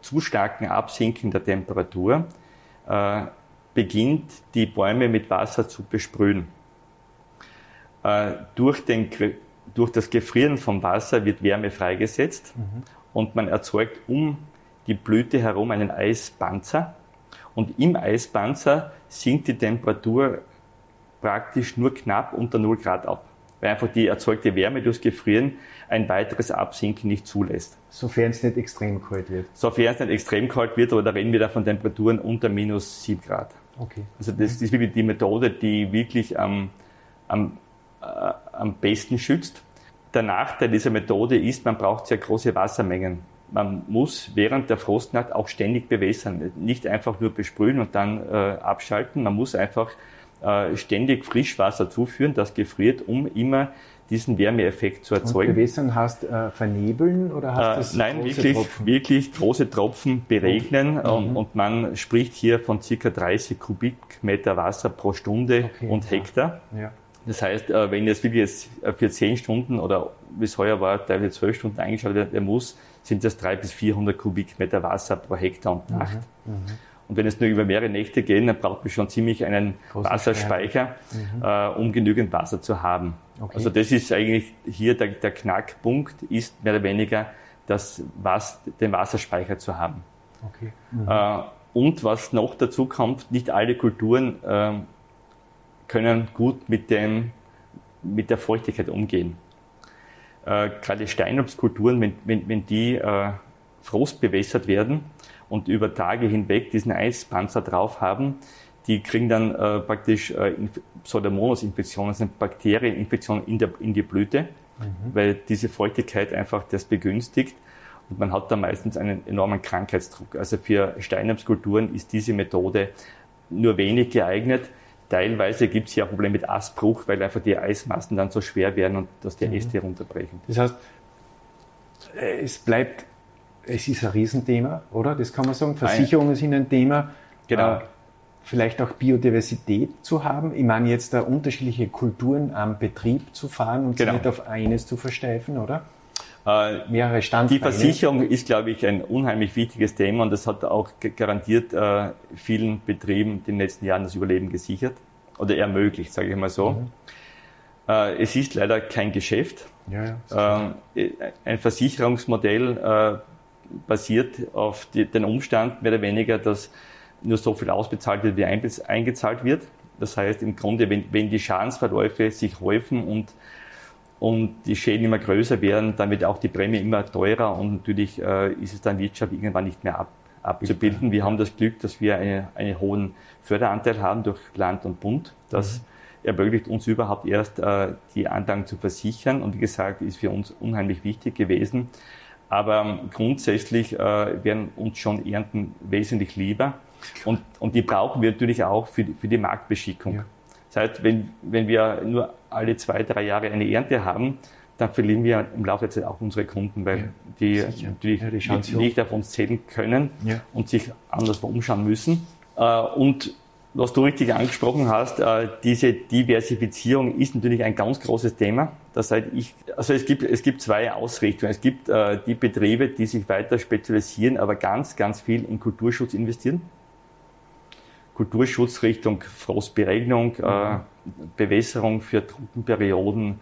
zu starken Absinken der Temperatur äh, beginnt, die Bäume mit Wasser zu besprühen. Äh, durch, den, durch das Gefrieren vom Wasser wird Wärme freigesetzt mhm. und man erzeugt um die Blüte herum einen Eispanzer. Und im Eispanzer sinkt die Temperatur praktisch nur knapp unter 0 Grad ab, weil einfach die erzeugte Wärme durchs Gefrieren ein weiteres Absinken nicht zulässt.
Sofern es nicht extrem kalt wird.
Sofern es nicht extrem kalt wird, aber da reden wir da von Temperaturen unter minus 7 Grad. Okay. Also das, das ist wirklich die Methode, die wirklich am, am, äh, am besten schützt. Der Nachteil dieser Methode ist, man braucht sehr große Wassermengen. Man muss während der Frostnacht auch ständig bewässern. Nicht einfach nur besprühen und dann äh, abschalten. Man muss einfach ständig Frischwasser zuführen, das gefriert, um immer diesen Wärmeeffekt zu erzeugen. Und
bewässern heißt äh, vernebeln oder heißt
äh, Nein, wirklich, Tropfen? wirklich große Tropfen beregnen okay. und, mhm. und, man spricht hier von circa 30 Kubikmeter Wasser pro Stunde okay, und Hektar. Ja. Das heißt, äh, wenn jetzt wirklich jetzt äh, für 10 Stunden oder wie es heuer war, teilweise 12 Stunden eingeschaltet werden muss, sind das 300 bis 400 Kubikmeter Wasser pro Hektar und Nacht. Mhm. Mhm. Und wenn es nur über mehrere Nächte geht, dann braucht man schon ziemlich einen Großen Wasserspeicher, mhm. äh, um genügend Wasser zu haben. Okay. Also das ist eigentlich hier der, der, Knackpunkt, ist mehr oder weniger das, was, den Wasserspeicher zu haben. Okay. Mhm. Äh, und was noch dazu kommt, nicht alle Kulturen äh, können gut mit, dem, mit der Feuchtigkeit umgehen. Äh, gerade Steinobstkulturen, wenn, wenn, wenn die äh, frostbewässert werden, und über Tage hinweg diesen Eispanzer drauf haben, die kriegen dann äh, praktisch äh, Pseudomonas-Infektionen, das sind Bakterieninfektionen in, der, in die Blüte, mhm. weil diese Feuchtigkeit einfach das begünstigt und man hat da meistens einen enormen Krankheitsdruck. Also für Steinheimskulturen ist diese Methode nur wenig geeignet. Teilweise gibt es ja Probleme mit Astbruch, weil einfach die Eismassen dann so schwer werden und dass die mhm. Äste runterbrechen.
Das heißt, äh, es bleibt, es ist ein Riesenthema, oder? Das kann man sagen. Versicherungen sind ein Thema.
Genau. Äh,
vielleicht auch Biodiversität zu haben. Ich meine jetzt da unterschiedliche Kulturen am Betrieb zu fahren und genau. nicht auf eines zu versteifen, oder?
Äh, Mehrere Standbeine. Die Versicherung ist, glaube ich, ein unheimlich wichtiges Thema und das hat auch garantiert äh, vielen Betrieben in den letzten Jahren das Überleben gesichert oder ermöglicht, sage ich mal so. Mhm. Äh, es ist leider kein Geschäft. Ja, ja, äh, ein Versicherungsmodell äh, basiert auf die, den Umstand, mehr oder weniger, dass nur so viel ausbezahlt wird, wie eingezahlt wird. Das heißt, im Grunde, wenn, wenn die Schadensverläufe sich häufen und, und die Schäden immer größer werden, dann wird auch die Prämie immer teurer und natürlich äh, ist es dann Wirtschaft irgendwann nicht mehr ab, abzubilden. Wir haben das Glück, dass wir eine, einen hohen Förderanteil haben durch Land und Bund. Das mhm. ermöglicht uns überhaupt erst, äh, die Anlagen zu versichern und wie gesagt, ist für uns unheimlich wichtig gewesen. Aber ähm, grundsätzlich äh, wären uns schon Ernten wesentlich lieber. Und, und die brauchen wir natürlich auch für, die, für die Marktbeschickung. Ja. Das heißt, wenn, wenn wir nur alle zwei, drei Jahre eine Ernte haben, dann verlieren wir im Laufe der Zeit auch unsere Kunden, weil ja, die sicher. natürlich ja, die nicht auf uns zählen können und sich anderswo umschauen müssen. Äh, und was du richtig angesprochen hast, äh, diese Diversifizierung ist natürlich ein ganz großes Thema. Das heißt, ich, also es gibt, es gibt zwei Ausrichtungen. Es gibt äh, die Betriebe, die sich weiter spezialisieren, aber ganz, ganz viel in Kulturschutz investieren. Kulturschutz Richtung Frostberegnung, äh, Bewässerung für Trockenperioden,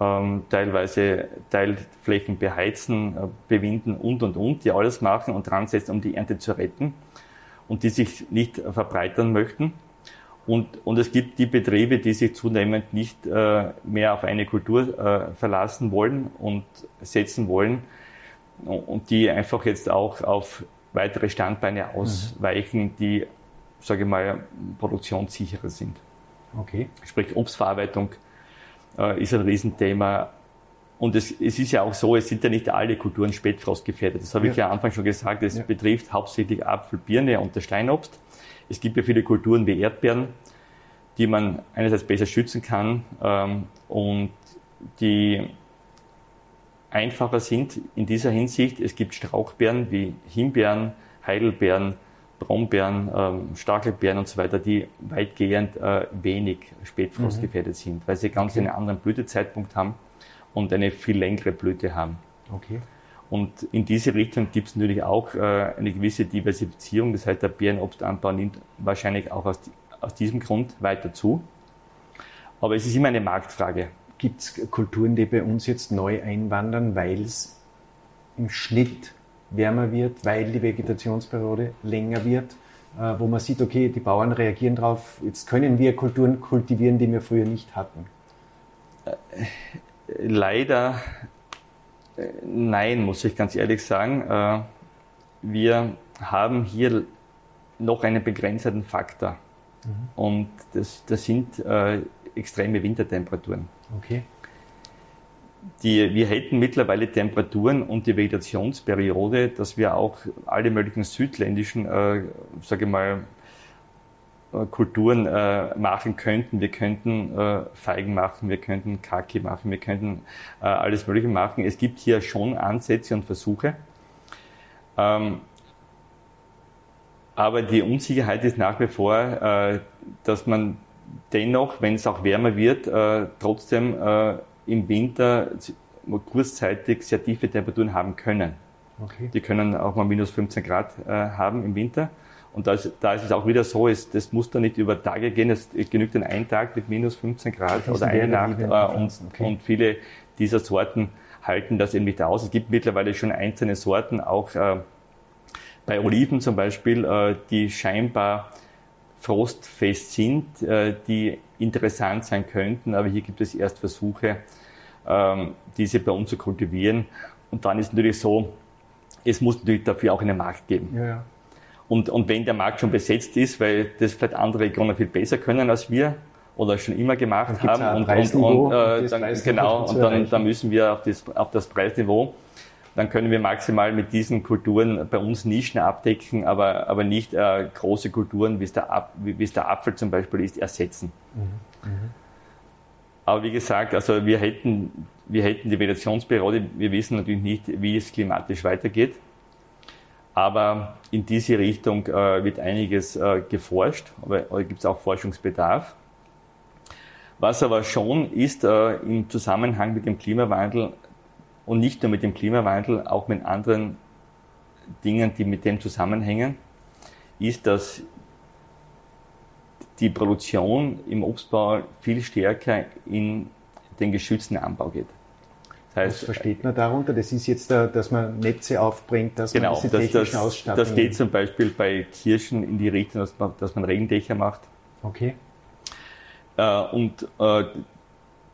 ähm, teilweise Teilflächen beheizen, bewinden und und und, die alles machen und dran setzen, um die Ernte zu retten und die sich nicht verbreitern möchten. Und, und es gibt die Betriebe, die sich zunehmend nicht äh, mehr auf eine Kultur äh, verlassen wollen und setzen wollen und die einfach jetzt auch auf weitere Standbeine mhm. ausweichen, die sage ich mal, produktionssicherer sind.
Okay.
Sprich, Obstverarbeitung äh, ist ein Riesenthema. Und es, es, ist ja auch so, es sind ja nicht alle Kulturen spätfrostgefährdet. Das habe ja. ich ja am Anfang schon gesagt. Es ja. betrifft hauptsächlich Apfel, Birne und das Steinobst. Es gibt ja viele Kulturen wie Erdbeeren, die man einerseits besser schützen kann ähm, und die einfacher sind in dieser Hinsicht. Es gibt Strauchbeeren wie Himbeeren, Heidelbeeren, Brombeeren, ähm, Stachelbeeren und so weiter, die weitgehend äh, wenig spätfrostgefährdet mhm. sind, weil sie ganz okay. einen anderen Blütezeitpunkt haben und eine viel längere Blüte haben.
Okay.
Und in diese Richtung gibt es natürlich auch äh, eine gewisse Diversifizierung. Das heißt, der Beerenobstanbau nimmt wahrscheinlich auch aus, aus diesem Grund weiter zu. Aber es ist immer eine Marktfrage.
Gibt es Kulturen, die bei uns jetzt neu einwandern, weil es im Schnitt wärmer wird, weil die Vegetationsperiode länger wird, äh, wo man sieht, okay, die Bauern reagieren darauf, jetzt können wir Kulturen kultivieren, die wir früher nicht hatten?
Äh, leider äh, nein, muss ich ganz ehrlich sagen. Wir haben hier noch einen begrenzten Faktor. Mhm. Und das, das sind extreme Wintertemperaturen.
Okay
die, wir hätten mittlerweile Temperaturen und die Vegetationsperiode, dass wir auch alle möglichen südländischen, äh, sage ich mal, äh, Kulturen äh, machen könnten. Wir könnten äh, Feigen machen, wir könnten Kaki machen, wir könnten äh, alles Mögliche machen. Es gibt hier schon Ansätze und Versuche. Ähm, aber die Unsicherheit ist nach wie vor, äh, dass man dennoch, wenn es auch wärmer wird, äh, trotzdem äh, im Winter kurzzeitig sehr tiefe Temperaturen haben können. Okay. Die können auch mal minus 15 Grad äh, haben im Winter. Und da ist, da ist es auch wieder so, es, das muss dann nicht über Tage gehen, es genügt ein Tag mit minus 15 Grad oder eine Nacht. Äh, und, okay. und, viele dieser Sorten halten das eben nicht aus. Es gibt mittlerweile schon einzelne Sorten, auch äh, bei Oliven zum Beispiel, äh, die scheinbar frostfest sind, äh, die interessant sein könnten, aber hier gibt es erst Versuche, ähm, diese bei uns zu kultivieren. Und dann ist natürlich so, es muss natürlich dafür auch einen Markt geben.
Ja, ja.
Und, und wenn der Markt schon besetzt ist, weil das vielleicht andere Regionen viel besser können als wir oder schon immer gemacht haben, und, und, und, äh, dann, genau, und dann, dann müssen wir auf das, auf das Preisniveau dann können wir maximal mit diesen Kulturen bei uns Nischen abdecken, aber, aber nicht äh, große Kulturen, wie es, der wie es der Apfel zum Beispiel ist, ersetzen. Mhm. Mhm. Aber wie gesagt, also wir hätten, wir hätten die Vegetationsperiode, wir wissen natürlich nicht, wie es klimatisch weitergeht. Aber in diese Richtung äh, wird einiges äh, geforscht, aber, aber gibt es auch Forschungsbedarf. Was aber schon ist äh, im Zusammenhang mit dem Klimawandel und nicht nur mit dem Klimawandel, auch mit anderen Dingen, die mit dem zusammenhängen, ist, dass die Produktion im Obstbau viel stärker in den geschützten Anbau geht.
Das heißt, Was versteht man darunter? Das ist jetzt, dass man Netze aufbringt, dass
genau,
man
diese technischen das, Ausstattungen... Das geht zum Beispiel bei Kirschen in die Richtung, dass man, dass man Regendächer macht.
Okay.
Äh, und äh,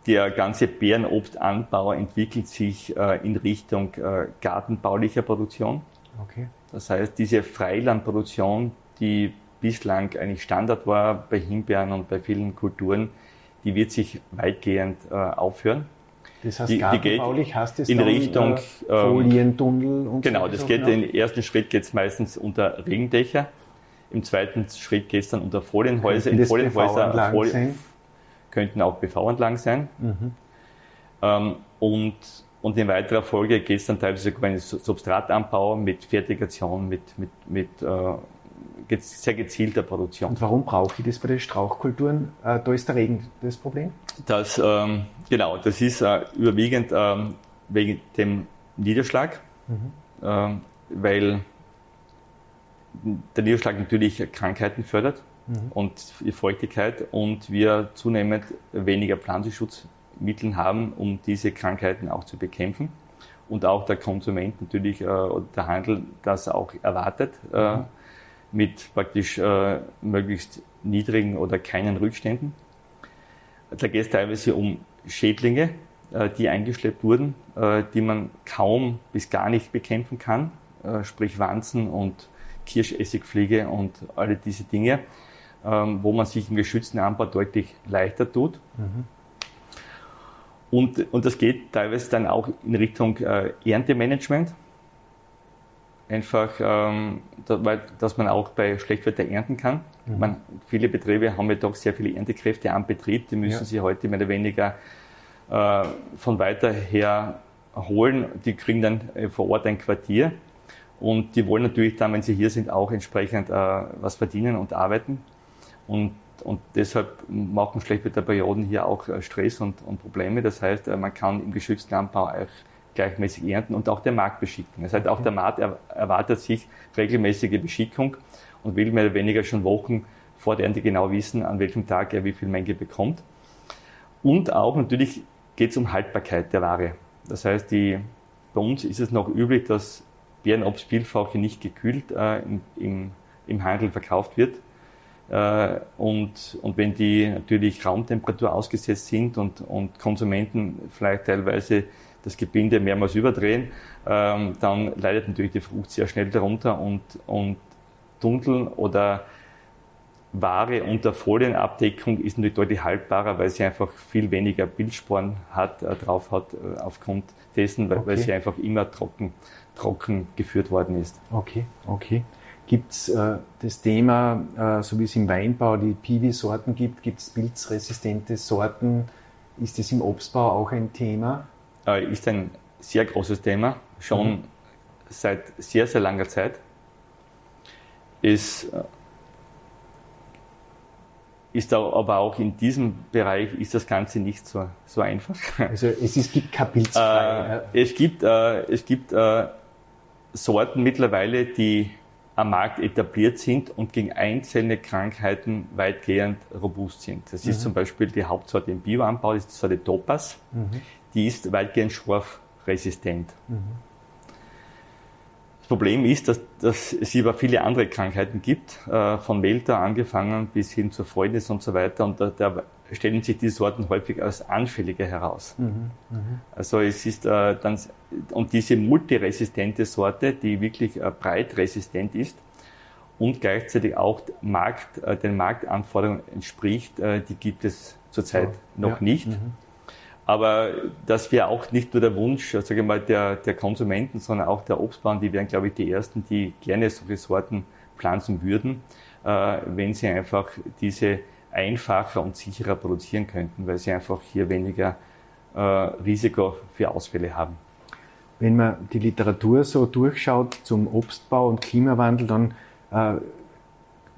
der ganze Beerenobstanbau entwickelt sich äh, in Richtung äh, gartenbaulicher Produktion.
Okay.
Das heißt, diese Freilandproduktion, die bislang eigentlich Standard war bei Himbeeren und bei vielen Kulturen, die wird sich weitgehend äh, aufhören.
Das heißt, die, gartenbaulich
heißt es in Richtung äh,
Folientunnel
und Genau, so das geht genau? im ersten Schritt geht es meistens unter Regendächer. Im zweiten Schritt geht es dann unter Folienhäuser.
In Folienhäuser Folien,
könnten auch PV-Anlagen sein. Mhm. Ähm, und, und in weiterer Folge geht es dann teilweise über einen Substratanbau mit Fertigation, mit, mit, mit äh, sehr gezielter Produktion.
Und warum brauche ich das bei den Strauchkulturen? Äh, da ist der Regen das Problem?
Das, ähm, genau, das ist äh, überwiegend ähm, wegen dem Niederschlag, mhm. ähm, weil der Niederschlag natürlich Krankheiten fördert mhm. und die Feuchtigkeit und wir zunehmend weniger Pflanzenschutzmittel haben, um diese Krankheiten auch zu bekämpfen. Und auch der Konsument natürlich, äh, der Handel das auch erwartet, äh, mhm. Mit praktisch äh, möglichst niedrigen oder keinen Rückständen. Da geht es teilweise um Schädlinge, äh, die eingeschleppt wurden, äh, die man kaum bis gar nicht bekämpfen kann, äh, sprich Wanzen und Kirschessigfliege und alle diese Dinge. Ähm, wo man sich im geschützten Anbau deutlich leichter tut. Mhm. Und, und das geht teilweise dann auch in Richtung äh, Erntemanagement. Einfach, ähm, da, weil, dass man auch bei Schlechtwetter ernten kann. Mhm. Man, viele Betriebe haben ja doch sehr viele Erntekräfte am Betrieb, die müssen ja. sie heute mehr oder weniger äh, von weiter her holen. Die kriegen dann äh, vor Ort ein Quartier. Und die wollen natürlich dann, wenn sie hier sind, auch entsprechend äh, was verdienen und arbeiten. Und, und deshalb machen Schlechtwetterperioden hier auch äh, Stress und, und Probleme. Das heißt, äh, man kann im geschützten Anbau auch gleichmäßig ernten und auch der Markt beschicken. Das heißt, auch der Markt erwartet sich regelmäßige Beschickung und will mehr oder weniger schon Wochen vor der Ernte genau wissen, an welchem Tag er wie viel Menge bekommt. Und auch natürlich geht es um Haltbarkeit der Ware. Das heißt, die, bei uns ist es noch üblich, dass Beerenobstvielfache nicht gekühlt äh, im, im, im Handel verkauft wird. Äh, und, und wenn die natürlich Raumtemperatur ausgesetzt sind und, und Konsumenten vielleicht teilweise das Gebinde mehrmals überdrehen, ähm, dann leidet natürlich die Frucht sehr schnell darunter und, und Dunkeln oder Ware unter Folienabdeckung ist natürlich deutlich haltbarer, weil sie einfach viel weniger Bildsporen hat, äh, drauf hat, äh, aufgrund dessen, weil, okay. weil sie einfach immer trocken, trocken geführt worden ist.
Okay, okay. Gibt es äh, das Thema, äh, so wie es im Weinbau die Piwi-Sorten gibt, gibt es pilzresistente Sorten? Ist das im Obstbau auch ein Thema?
Äh, ist ein sehr großes Thema, schon mhm. seit sehr, sehr langer Zeit. Es äh, ist aber auch in diesem Bereich ist das Ganze nicht so, so einfach.
Also es, ist, gibt kein Pilzfrei.
Äh, es gibt, äh, es gibt Sorten mittlerweile, die am Markt etabliert sind und gegen einzelne Krankheiten weitgehend robust sind. Das mhm. ist zum Beispiel die Hauptsorte im Bioanbau, das ist die Sorte Topas. Mhm. Die ist weitgehend schorfresistent. Mhm. Das Problem ist, dass, dass es über viele andere Krankheiten gibt, äh, von Melter angefangen bis hin zur Freundnis und so weiter. Und da, da stellen sich die Sorten häufig als anfälliger heraus. Mhm, mh. Also es ist äh, dann, und diese multiresistente Sorte, die wirklich äh, breit resistent ist und gleichzeitig auch Markt, äh, den Marktanforderungen entspricht, äh, die gibt es zurzeit ja, noch ja. nicht. Mhm. Aber das wäre auch nicht nur der Wunsch, sage ich mal, der, der Konsumenten, sondern auch der Obstbauern, die wären, glaube ich, die ersten, die gerne solche Sorten pflanzen würden, äh, wenn sie einfach diese einfacher und sicherer produzieren könnten, weil sie einfach hier weniger äh, Risiko für Ausfälle haben.
Wenn man die Literatur so durchschaut zum Obstbau und Klimawandel, dann äh,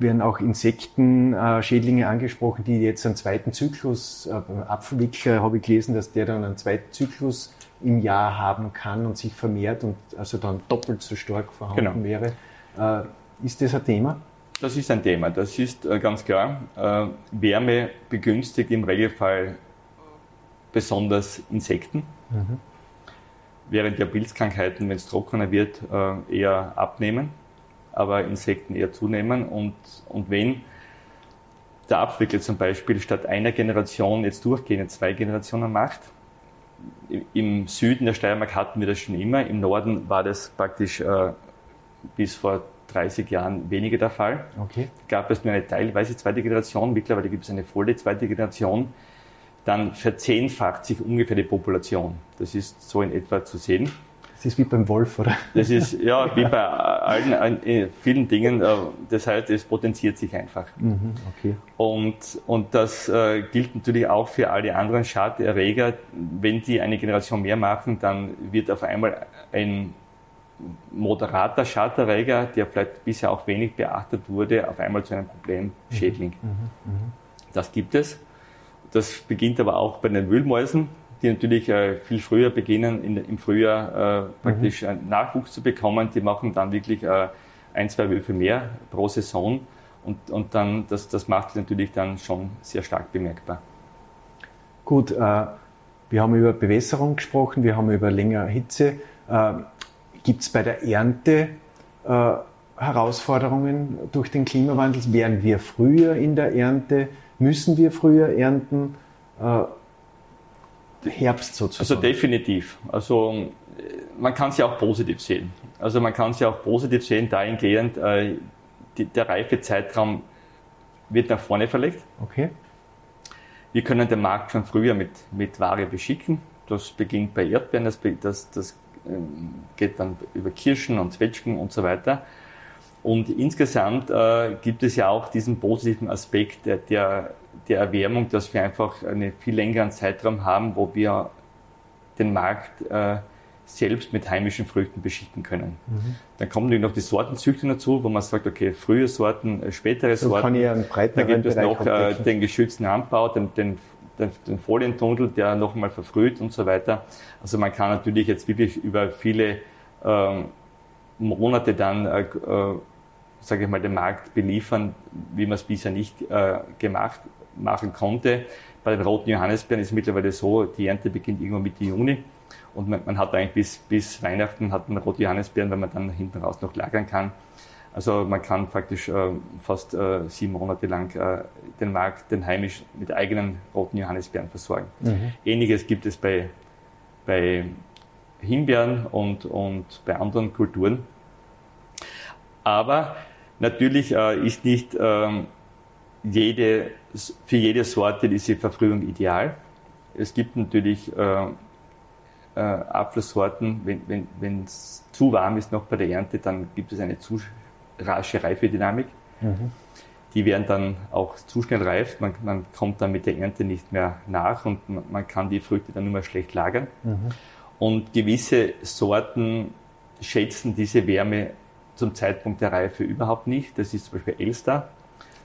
werden auch Insektenschädlinge angesprochen, die jetzt einen zweiten Zyklus, äh, Apfelwickler habe ich gelesen, dass der dann einen zweiten Zyklus im Jahr haben kann und sich vermehrt und also dann doppelt so stark vorhanden genau. wäre. Äh, ist das ein Thema?
Das ist ein Thema, das ist äh, ganz klar. Wärme begünstigt im Regelfall besonders Insekten, mhm. während ja Pilzkrankheiten, wenn es trockener wird, eher abnehmen aber Insekten eher zunehmen. Und, und wenn der Abwickler zum Beispiel statt einer Generation jetzt durchgehend zwei Generationen macht, im Süden der Steiermark hatten wir das schon immer, im Norden war das praktisch äh, bis vor 30 Jahren weniger der Fall. Okay. Gab es nur eine teilweise zweite Generation, mittlerweile gibt es eine volle zweite Generation. Dann verzehnfacht sich ungefähr die Population. Das ist so in etwa zu sehen.
Das ist wie beim Wolf, oder?
Das ist ja wie bei allen, äh, vielen Dingen. Äh, das heißt, es potenziert sich einfach. Mhm, okay. Und, und das äh, gilt natürlich auch für alle anderen Schaderreger. Wenn die eine Generation mehr machen, dann wird auf einmal ein moderater Schaderreger, der vielleicht bisher auch wenig beachtet wurde, auf einmal zu einem Problemschädling. Mhm, mh, mh. Das gibt es. Das beginnt aber auch bei den Wühlmäusen die natürlich äh, viel früher beginnen, in, im Frühjahr äh, praktisch mhm. Nachwuchs zu bekommen. Die machen dann wirklich äh, ein, zwei Würfe mehr pro Saison. Und, und dann, das, das macht natürlich dann schon sehr stark bemerkbar.
Gut, äh, wir haben über Bewässerung gesprochen, wir haben über längere Hitze. Äh, Gibt es bei der Ernte Herausforderungen durch den Klimawandel? Wären wir früher in der Ernte? Müssen wir früher ernten? Herbst sozusagen?
Also definitiv. Also man kann es ja auch positiv sehen. Also man kann es ja auch positiv sehen, dahingehend, äh, die, der Reifezeitraum wird nach vorne verlegt. Okay. Wir können den Markt schon früher mit, mit Ware beschicken. Das beginnt bei Erdbeeren, das, das, das ähm, geht dann über Kirschen und Zwetschgen und so weiter. Und insgesamt äh, gibt es ja auch diesen positiven Aspekt der, der der Erwärmung, dass wir einfach einen viel längeren Zeitraum haben, wo wir den Markt äh, selbst mit heimischen Früchten beschicken können. Mhm. Dann kommen natürlich noch die Sortenzüchtung dazu, wo man sagt, okay, frühe Sorten, äh, spätere so Sorten. Kann ich einen Dann gibt es noch äh, den geschützten Anbau, den, den, den, den Folientunnel, der nochmal verfrüht und so weiter. Also man kann natürlich jetzt wirklich über viele ähm, Monate dann äh, äh sage ich mal, den Markt beliefern, wie man es bisher nicht äh, gemacht machen konnte. Bei den roten Johannisbeeren ist es mittlerweile so, die Ernte beginnt irgendwann Mitte Juni und man, man hat eigentlich bis, bis Weihnachten hat man rote Johannisbeeren, weil man dann hinten raus noch lagern kann. Also man kann praktisch äh, fast äh, sieben Monate lang äh, den Markt, den heimisch mit eigenen roten Johannisbeeren versorgen. Mhm. Ähnliches gibt es bei, bei Himbeeren und, und bei anderen Kulturen. Aber natürlich äh, ist nicht ähm, jede, für jede Sorte diese Verfrühung ideal. Es gibt natürlich äh, äh, Apfelsorten, wenn es wenn, zu warm ist noch bei der Ernte, dann gibt es eine zu rasche Reifedynamik. Mhm. Die werden dann auch zu schnell reif, man, man, kommt dann mit der Ernte nicht mehr nach und man, man kann die Früchte dann nur mehr schlecht lagern. Mhm. Und gewisse Sorten schätzen diese Wärme zum Zeitpunkt der Reife überhaupt nicht. Das ist zum Beispiel Elster.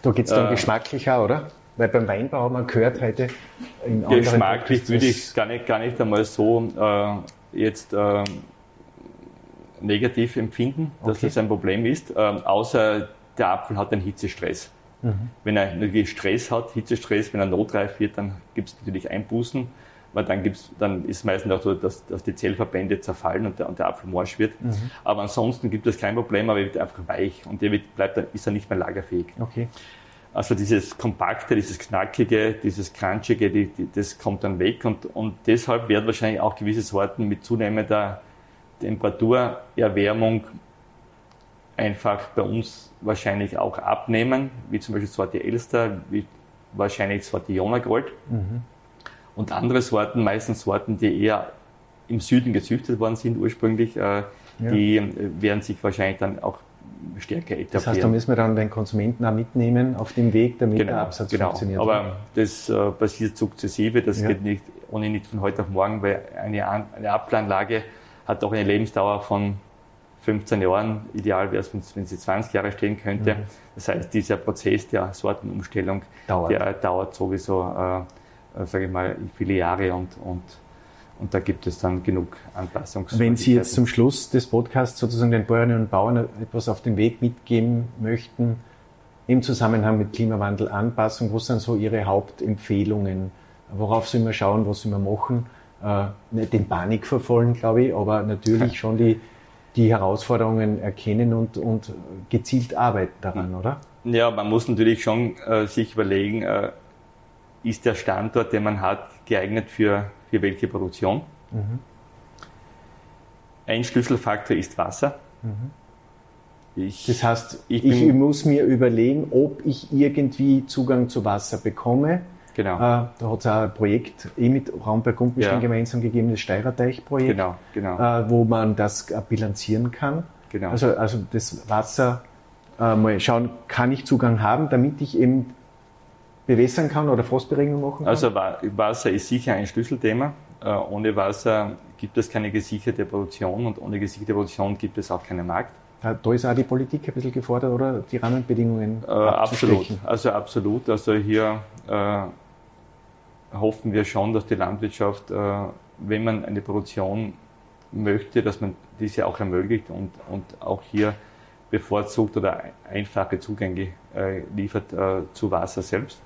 Da geht es dann äh, geschmacklicher, oder? Weil beim Weinbau haben wir gehört heute
in Geschmacklich würde ich gar nicht, gar nicht einmal so äh, jetzt äh, negativ empfinden, dass okay. das ein Problem ist, äh, außer der Apfel hat einen Hitzestress. Mhm. Wenn er natürlich Stress hat, Hitzestress, wenn er notreif wird, dann gibt es natürlich Einbußen, weil dann, gibt's, dann ist meistens auch so, dass, dass die Zellverbände zerfallen und der, und der Apfel morsch wird. Mhm. Aber ansonsten gibt es kein Problem, aber er wird einfach weich und der wird, bleibt, ist er nicht mehr lagerfähig. Okay. Also dieses Kompakte, dieses Knackige, dieses Crunchige, die, die, das kommt dann weg und, und deshalb werden wahrscheinlich auch gewisse Sorten mit zunehmender Temperaturerwärmung einfach bei uns wahrscheinlich auch abnehmen, wie zum Beispiel Sorte Elster, wie wahrscheinlich Sorte Jonagold. Mhm. Und andere Sorten, meistens Sorten, die eher im Süden gezüchtet worden sind ursprünglich, äh, ja. die äh, werden sich wahrscheinlich dann auch stärker etablieren.
Das heißt, da müssen wir dann den Konsumenten auch mitnehmen auf dem Weg, damit
genau,
der Absatz
genau.
funktioniert.
Aber das äh, passiert sukzessive, das ja. geht nicht, ohne nicht von heute auf morgen, weil eine, eine Apfelanlage hat auch eine Lebensdauer von 15 Jahren. Ideal wäre es, wenn sie 20 Jahre stehen könnte. Mhm. Das heißt, dieser Prozess der Sortenumstellung, dauert. der dauert sowieso, äh, äh sage ich mal, viele Jahre und, und und da gibt es dann genug Anpassungs.
Wenn Sie jetzt zum Schluss des Podcasts sozusagen den Bäuerinnen und Bauern etwas auf den Weg mitgeben möchten, im Zusammenhang mit Klimawandel, Anpassung, was sind so Ihre Hauptempfehlungen? Worauf sollen wir schauen, was sollen wir machen? Äh, nicht den Panik verfolgen, glaube ich, aber natürlich schon die, die Herausforderungen erkennen und, und gezielt arbeiten daran, oder?
Ja, man muss natürlich schon äh, sich überlegen, äh, ist der Standort, den man hat, geeignet für für welche Produktion. Mhm. Ein Schlüsselfaktor ist Wasser. Mhm.
Ich, das heißt, ich, ich, muss mir überlegen, ob ich irgendwie Zugang zu Wasser bekomme. Genau. Äh, da hat es auch ein Projekt eh mit Raumberg Gumpenstein ja. gemeinsam gegeben, das Steirerteich-Projekt, genau, genau. Äh, wo man das äh, bilanzieren kann. Genau. Also, also das Wasser äh, mal schauen, kann ich Zugang haben, damit ich eben bewässern kann oder Frostberegnung machen kann?
Also Wasser ist sicher ein Schlüsselthema. Äh, ohne Wasser gibt es keine gesicherte Produktion und ohne gesicherte Produktion gibt es auch keinen Markt.
Da ist auch die Politik ein bisschen gefordert, oder? Die Rahmenbedingungen?
Äh, absolut. Also absolut. Also hier äh, hoffen wir schon, dass die Landwirtschaft, äh, wenn man eine Produktion möchte, dass man diese auch ermöglicht und, und auch hier bevorzugt oder einfache Zugänge äh, liefert äh, zu Wasser selbst.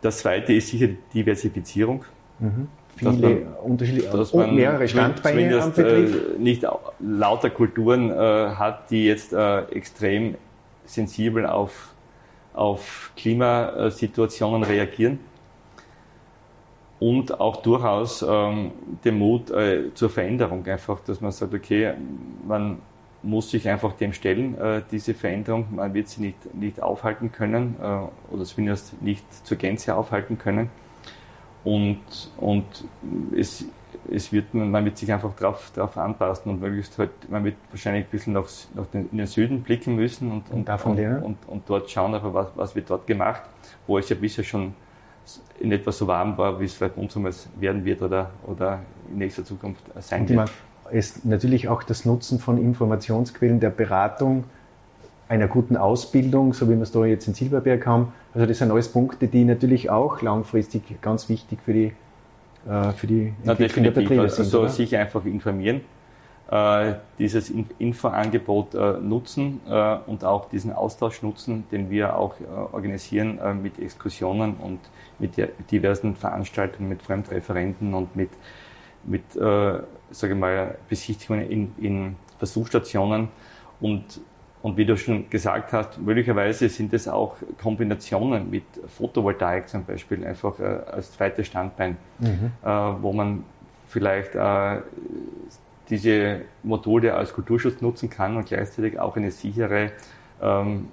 Das zweite ist sicher die Diversifizierung.
Mhm. Viele unterschiedliche, dass man mehrere Standbeine am
Betrieb. Äh, nicht lauter Kulturen äh, hat, die jetzt äh, extrem sensibel auf, auf Klimasituationen reagieren und auch durchaus ähm, den Mut äh, zur Veränderung einfach, dass man sagt, okay, man muss sich einfach dem stellen, äh, diese Veränderung. Man wird sie nicht, nicht aufhalten können äh, oder zumindest nicht zur Gänze aufhalten können. Und, und es, es wird, man wird sich einfach darauf drauf anpassen und möglichst halt, man wird wahrscheinlich ein bisschen nach, nach den, in den Süden blicken müssen und, und, und, und, und, dort schauen, aber was, was wird dort gemacht, wo es ja bisher schon in etwa so warm war, wie es vielleicht uns werden wird oder, oder in nächster Zukunft sein wird
ist natürlich auch das Nutzen von Informationsquellen der Beratung, einer guten Ausbildung, so wie wir es da jetzt in Silberberg haben. Also das sind alles Punkte, die natürlich auch langfristig ganz wichtig für die, äh, für die
Entwicklung der Betriebe also sind. Also oder? sich einfach informieren, äh, dieses Infoangebot äh, nutzen und auch diesen Austausch nutzen, den wir auch organisieren mit Exkursionen und mit diversen Veranstaltungen, mit Fremdreferenten und mit mit, äh, sage ich mal, Besichtigungen in, in Versuchsstationen und und wie du schon gesagt hast, möglicherweise sind es auch Kombinationen mit Photovoltaik zum Beispiel, einfach äh, als zweites Standbein, mhm. äh, wo man vielleicht äh, diese Module als Kulturschutz nutzen kann und gleichzeitig auch eine sichere ähm,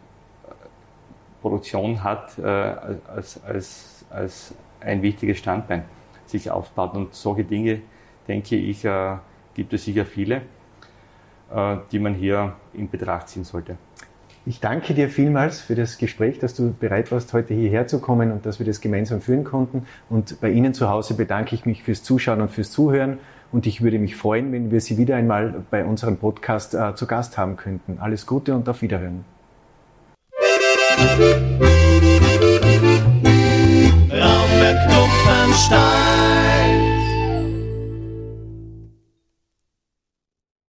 Produktion hat äh, als, als, als ein wichtiges Standbein sich aufbaut. Und solche Dinge denke ich, äh, gibt es sicher viele, äh, die man hier in Betracht ziehen sollte.
Ich danke dir vielmals für das Gespräch, dass du bereit warst, heute hierher zu kommen und dass wir das gemeinsam führen konnten. Und bei Ihnen zu Hause bedanke ich mich fürs Zuschauen und fürs Zuhören. Und ich würde mich freuen, wenn wir Sie wieder einmal bei unserem Podcast äh, zu Gast haben könnten. Alles Gute und auf Wiederhören. Raumberg Dumpenstein